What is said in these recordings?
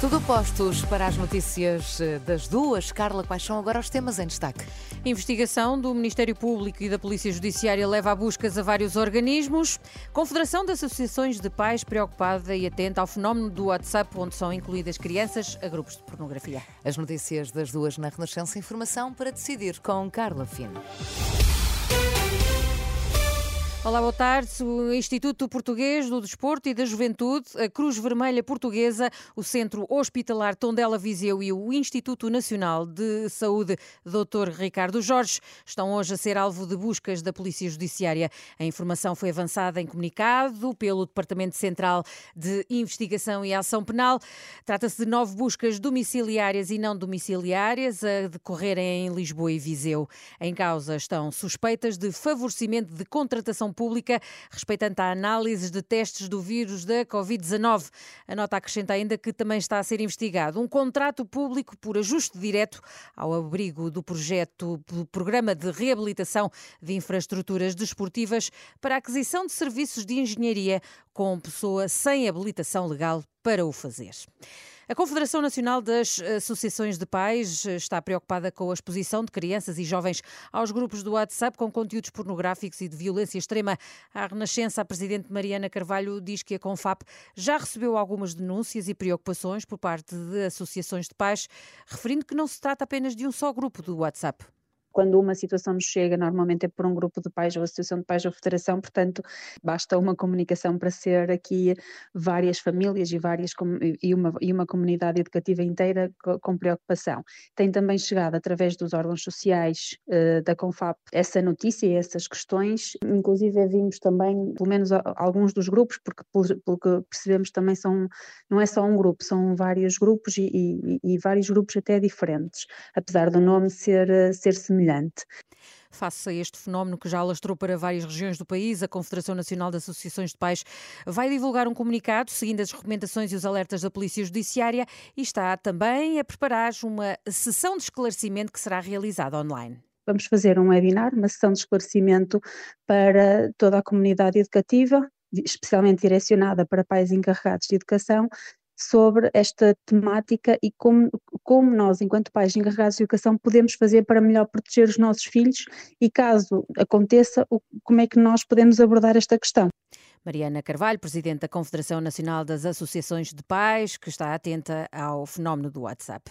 Tudo postos para as notícias eh, das duas. Carla, quais são agora os temas em destaque? Investigação do Ministério Público e da Polícia Judiciária leva a buscas a vários organismos. Confederação de Associações de Pais preocupada e atenta ao fenómeno do WhatsApp, onde são incluídas crianças a grupos de pornografia. As notícias das duas na Renascença. Informação para decidir com Carla Fino. Olá, boa tarde. O Instituto Português do Desporto e da Juventude, a Cruz Vermelha Portuguesa, o Centro Hospitalar Tondela Viseu e o Instituto Nacional de Saúde Dr. Ricardo Jorge estão hoje a ser alvo de buscas da Polícia Judiciária. A informação foi avançada em comunicado pelo Departamento Central de Investigação e Ação Penal. Trata-se de nove buscas domiciliárias e não domiciliárias a decorrerem em Lisboa e Viseu. Em causa estão suspeitas de favorecimento de contratação Pública respeitante à análise de testes do vírus da Covid-19. A nota acrescenta ainda que também está a ser investigado um contrato público por ajuste direto ao abrigo do projeto do Programa de Reabilitação de Infraestruturas Desportivas para a aquisição de serviços de engenharia com pessoa sem habilitação legal para o fazer. A Confederação Nacional das Associações de Pais está preocupada com a exposição de crianças e jovens aos grupos do WhatsApp com conteúdos pornográficos e de violência extrema. À Renascença, a presidente Mariana Carvalho diz que a Confap já recebeu algumas denúncias e preocupações por parte de associações de pais, referindo que não se trata apenas de um só grupo do WhatsApp quando uma situação nos chega, normalmente é por um grupo de pais ou associação de pais ou federação, portanto, basta uma comunicação para ser aqui várias famílias e, várias, e, uma, e uma comunidade educativa inteira com, preocupação. Tem também chegado, através dos órgãos sociais uh, da CONFAP, essa notícia e essas questões, inclusive vimos também, pelo menos alguns dos grupos, porque pelo, que percebemos também são, não é só um grupo, são vários grupos e, e, e vários grupos até diferentes, apesar do nome ser, ser semelhante semelhante. Face a este fenómeno que já alastrou para várias regiões do país, a Confederação Nacional de Associações de Pais vai divulgar um comunicado seguindo as recomendações e os alertas da Polícia Judiciária e está também a preparar uma sessão de esclarecimento que será realizada online. Vamos fazer um webinar, uma sessão de esclarecimento para toda a comunidade educativa, especialmente direcionada para pais encarregados de educação, sobre esta temática e como, como nós, enquanto pais encarregados de educação, podemos fazer para melhor proteger os nossos filhos e, caso aconteça, como é que nós podemos abordar esta questão. Mariana Carvalho, presidente da Confederação Nacional das Associações de Pais, que está atenta ao fenómeno do WhatsApp.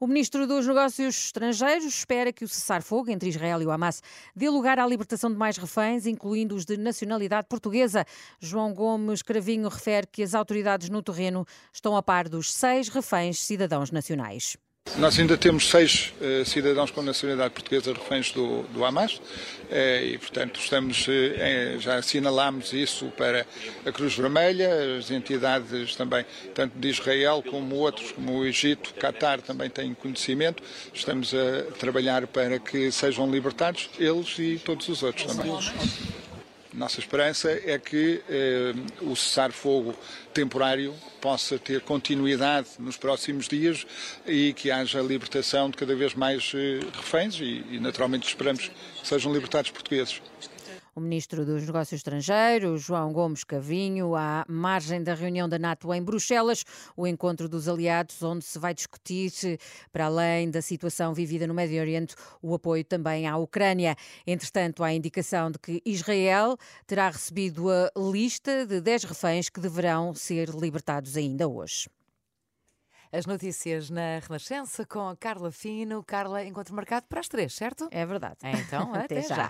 O ministro dos Negócios Estrangeiros espera que o cessar-fogo entre Israel e o Hamas dê lugar à libertação de mais reféns, incluindo os de nacionalidade portuguesa. João Gomes Cravinho refere que as autoridades no terreno estão a par dos seis reféns cidadãos nacionais. Nós ainda temos seis uh, cidadãos com nacionalidade portuguesa reféns do, do Hamas uh, e, portanto, estamos, uh, já assinalámos isso para a Cruz Vermelha, as entidades também, tanto de Israel como outros, como o Egito, Qatar também têm conhecimento. Estamos a trabalhar para que sejam libertados eles e todos os outros também. Nossa esperança é que eh, o cessar-fogo temporário possa ter continuidade nos próximos dias e que haja libertação de cada vez mais eh, reféns e, e, naturalmente, esperamos que sejam libertados portugueses o ministro dos Negócios Estrangeiros, João Gomes Cavinho, à margem da reunião da NATO em Bruxelas, o encontro dos aliados, onde se vai discutir, para além da situação vivida no Médio Oriente, o apoio também à Ucrânia. Entretanto, há indicação de que Israel terá recebido a lista de 10 reféns que deverão ser libertados ainda hoje. As notícias na Renascença com a Carla Fino. Carla, encontro marcado para as três, certo? É verdade. Então, até, até já. já.